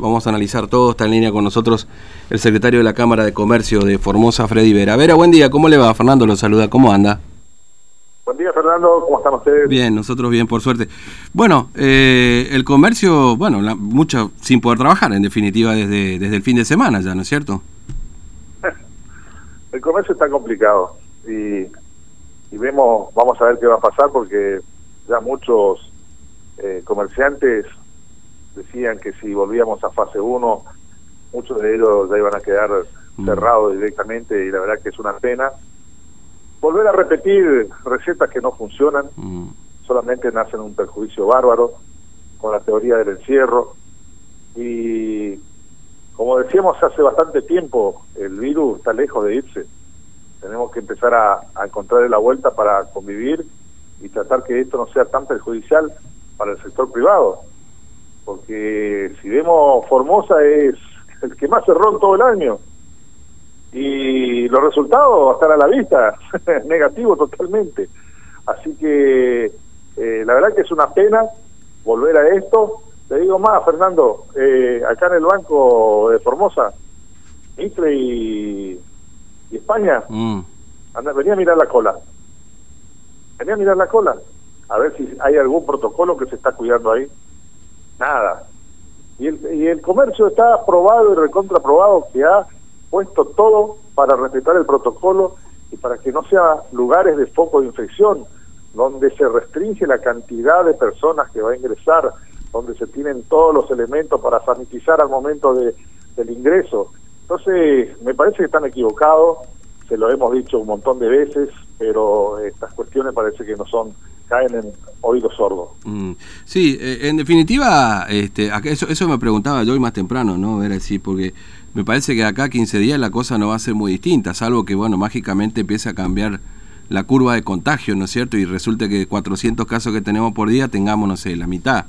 Vamos a analizar todo. Está en línea con nosotros el secretario de la Cámara de Comercio de Formosa, Freddy Vera. Vera, buen día. ¿Cómo le va? Fernando lo saluda. ¿Cómo anda? Buen día, Fernando. ¿Cómo están ustedes? Bien, nosotros bien, por suerte. Bueno, eh, el comercio, bueno, la, mucho sin poder trabajar, en definitiva, desde, desde el fin de semana ya, ¿no es cierto? El comercio está complicado y, y vemos, vamos a ver qué va a pasar porque ya muchos eh, comerciantes decían que si volvíamos a fase 1, muchos de ellos ya iban a quedar Mm. cerrados directamente y la verdad que es una pena. Volver a repetir recetas que no funcionan, Mm, solamente nacen un perjuicio bárbaro con la teoría del encierro y como decíamos hace bastante tiempo, el virus está lejos de irse. Tenemos que empezar a, a encontrarle la vuelta para convivir y tratar que esto no sea tan perjudicial para el sector privado porque si vemos Formosa es el que más cerró en todo el año y los resultados están a la vista, negativo totalmente. Así que eh, la verdad que es una pena volver a esto. Te digo más, Fernando, eh, acá en el banco de Formosa, Mitre y, y España, mm, anda, venía a mirar la cola. Venía a mirar la cola, a ver si hay algún protocolo que se está cuidando ahí nada. Y el, y el comercio está aprobado y recontraprobado que ha puesto todo para respetar el protocolo y para que no sea lugares de foco de infección, donde se restringe la cantidad de personas que va a ingresar, donde se tienen todos los elementos para sanitizar al momento de, del ingreso. Entonces, me parece que están equivocados, se lo hemos dicho un montón de veces, pero estas cuestiones parece que no son caen en oídos sordos. mm. Sí, eh, en definitiva, este, eso, eso me preguntaba yo hoy más temprano, ¿no? Era así, porque me parece que acá 15 días la cosa no va a ser muy distinta, salvo que, bueno, mágicamente empiece a cambiar la curva de contagio, ¿no es cierto? Y resulte que 400 casos que tenemos por día tengamos, no sé, la mitad,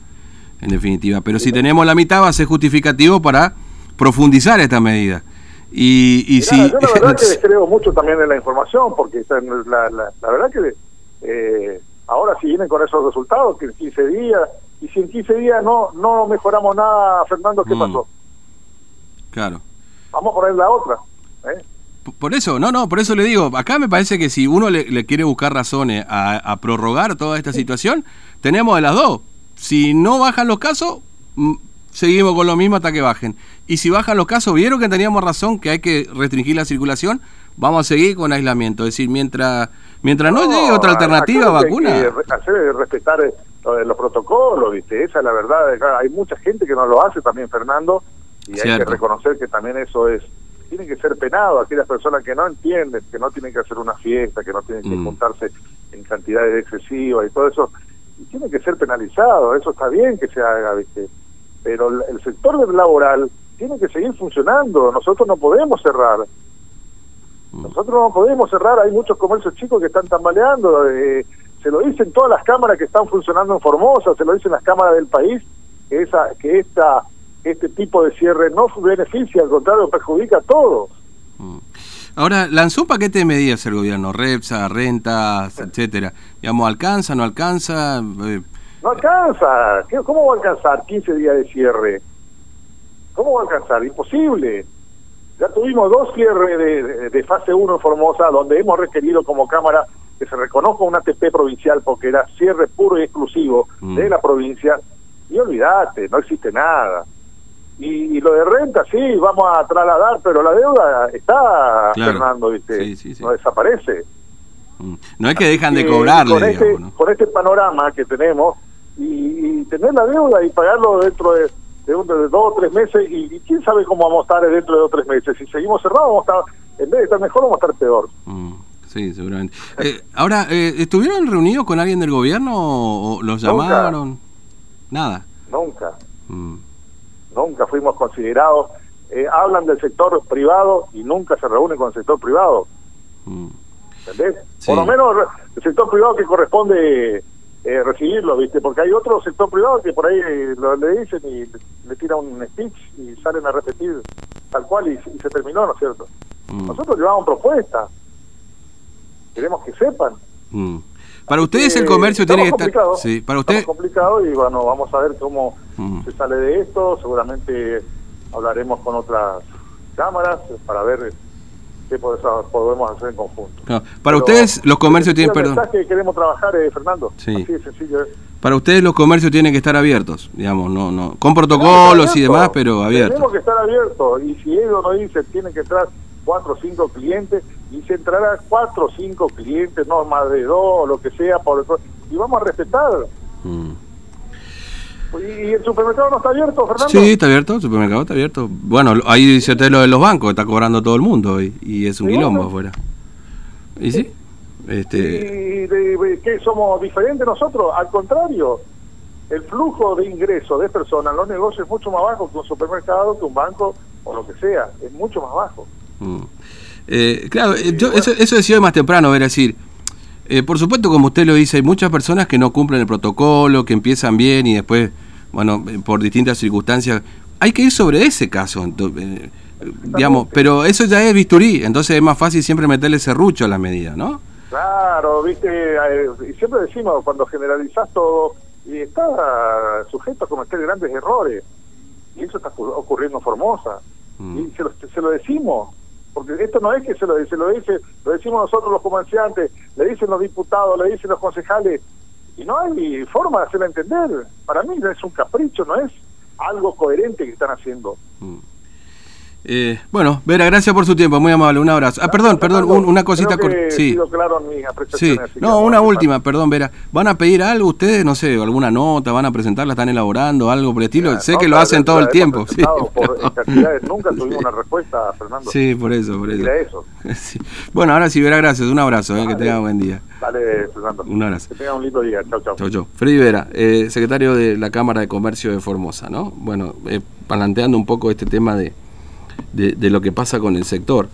en definitiva. Pero si tenemos la mitad va a ser justificativo para profundizar esta medida. Y, y Mirá, si... yo la verdad que creo mucho también en la información, porque la, la, la verdad que eh, ahora si vienen con esos resultados, que en 15 días, y si en 15 días no no mejoramos nada, Fernando, ¿qué Mm. pasó? Claro. Vamos a poner la otra. ¿eh? Por eso, no, no, por eso le digo, acá me parece que si uno le, le quiere buscar razones a, a prorrogar toda esta situación, tenemos de las dos. Si no bajan los casos, mm, seguimos con lo mismo hasta que bajen. Y si bajan los casos, vieron que teníamos razón que hay que restringir la circulación, vamos a seguir con aislamiento. Es decir, mientras, mientras no, llegue otra alternativa, vacuna. Hay que hacer es respetar eh, los protocolos, ¿viste? Esa es la verdad. Hay mucha gente que no lo hace también, Fernando, y hay que reconocer que también eso es. Tiene que ser penado aquellas personas que no entienden, que no tienen que hacer una fiesta, que no tienen que Mm. juntarse en cantidades excesivas y todo eso. Y tiene que ser penalizado, eso está bien que se haga, ¿viste? Pero el- sector laboral tiene que seguir funcionando, nosotros no podemos cerrar. Nosotros no podemos cerrar, hay muchos comercios chicos que están tambaleando, eh, se lo dicen todas las cámaras que están funcionando en Formosa, se lo dicen las cámaras del país, que esa que esta este tipo de cierre no beneficia, al contrario, perjudica a todos. Mm. Ahora, lanzó un paquete de medidas el gobierno, REPSA, rentas, etcétera. Digamos, ¿alcanza, no alcanza? Eh, No alcanza, ¿Qué- ¿cómo va a alcanzar 15 días de cierre? ¿Cómo va a alcanzar? Imposible. Ya tuvimos dos cierres de, de- fase 1 en Formosa, donde hemos requerido como Cámara que se reconozca un ATP provincial porque era cierre puro y exclusivo Mm. de la provincia. Y olvídate, no existe nada. Y, y lo de renta, sí, vamos a trasladar, pero la deuda está, Claro. Fernando, ¿viste? Sí, sí, sí. No desaparece. mm. no es que dejan de cobrarle, con este, digamos, ¿no? con este panorama que tenemos y, y tener la deuda y pagarlo dentro de, de, un- de dos o tres meses y, y quién sabe cómo vamos a estar dentro de dos o tres meses si seguimos cerrados vamos a estar en vez de estar mejor vamos a estar peor Mm, Sí, seguramente. Eh, ahora, eh, ¿estuvieron reunidos con alguien del gobierno o, o los Nunca. llamaron? Nada. nunca Mm, nunca fuimos considerados eh, hablan del sector privado y nunca se reúnen con el sector privado mm. ¿entendés? Sí. por lo menos el sector privado que corresponde eh, recibirlo, ¿viste? Porque hay otro sector privado que por ahí eh, lo, le dicen y le, tiran un speech y salen a repetir tal cual y, y se terminó, ¿no es cierto? Mm. Nosotros llevamos propuestas, queremos que sepan. Mm. Para ustedes el comercio tiene que estar... Sí, para ustedes... complicado y bueno, vamos a ver cómo mm. se sale de esto. Seguramente hablaremos con otras cámaras para ver qué podemos hacer en conjunto. para ustedes los comercios tienen... Perdón. que queremos trabajar, eh, Fernando. Sí. sencillo Para ustedes los comercios tienen que estar abiertos, digamos, no, no, con protocolos y demás, pero abiertos. Tenemos que estar abiertos y si ellos nos dicen tienen que entrar cuatro o cinco clientes y se entrará cuatro o cinco clientes, no más de dos o lo que sea, por y vamos a respetar. Mm. ¿Y el supermercado no está abierto, Fernando? Sí, está abierto, el supermercado está abierto. Bueno, ahí dice usted lo de los bancos, está cobrando todo el mundo y, es un quilombo afuera. ¿Y sí? Este... ¿Y de, qué somos diferentes nosotros? Al contrario, el flujo de ingresos de personas en los negocios es mucho más bajo que un supermercado, que un banco o lo que sea, es mucho más bajo. Mm. Eh, claro, yo, eso, eso decía más temprano, era decir, eh, por supuesto, como usted lo dice, hay muchas personas que no cumplen el protocolo, que empiezan bien y después, bueno, por distintas circunstancias, hay que ir sobre ese caso, digamos, pero eso ya es bisturí, entonces es más fácil siempre meterle serrucho a la medida, ¿no? Claro, viste, y siempre decimos, cuando generalizás todo, y está sujeto a cometer grandes errores, y eso está ocurriendo en Formosa, mm. y se lo, se lo decimos, porque esto no es que se lo dice, lo dice, lo decimos nosotros los comerciantes, le dicen los diputados, le dicen los concejales, y no hay forma de hacerlo entender. Para mí no es un capricho, no es algo coherente que están haciendo. Mm. Eh, bueno, Vera, gracias por su tiempo, muy amable, un abrazo. Ah, perdón, perdón, una cosita. sí. Claro sí. No, una última, perdón, Vera. ¿Van a pedir algo ustedes? No sé, alguna nota, van a presentarla, están elaborando, algo por el estilo. sé que lo hacen todo el tiempo. Sí. nunca tuvimos una respuesta, Fernando. Sí, por eso, por eso. Bueno, ahora sí, Vera, gracias, un abrazo, eh, que tenga buen día. Dale, Fernando. Un abrazo. Que tenga un lindo día, chau, chau. Chau, chau. Freddy Vera, eh, secretario de la Cámara de Comercio de Formosa, ¿no? Bueno, planteando un poco este tema de lo que pasa con el sector.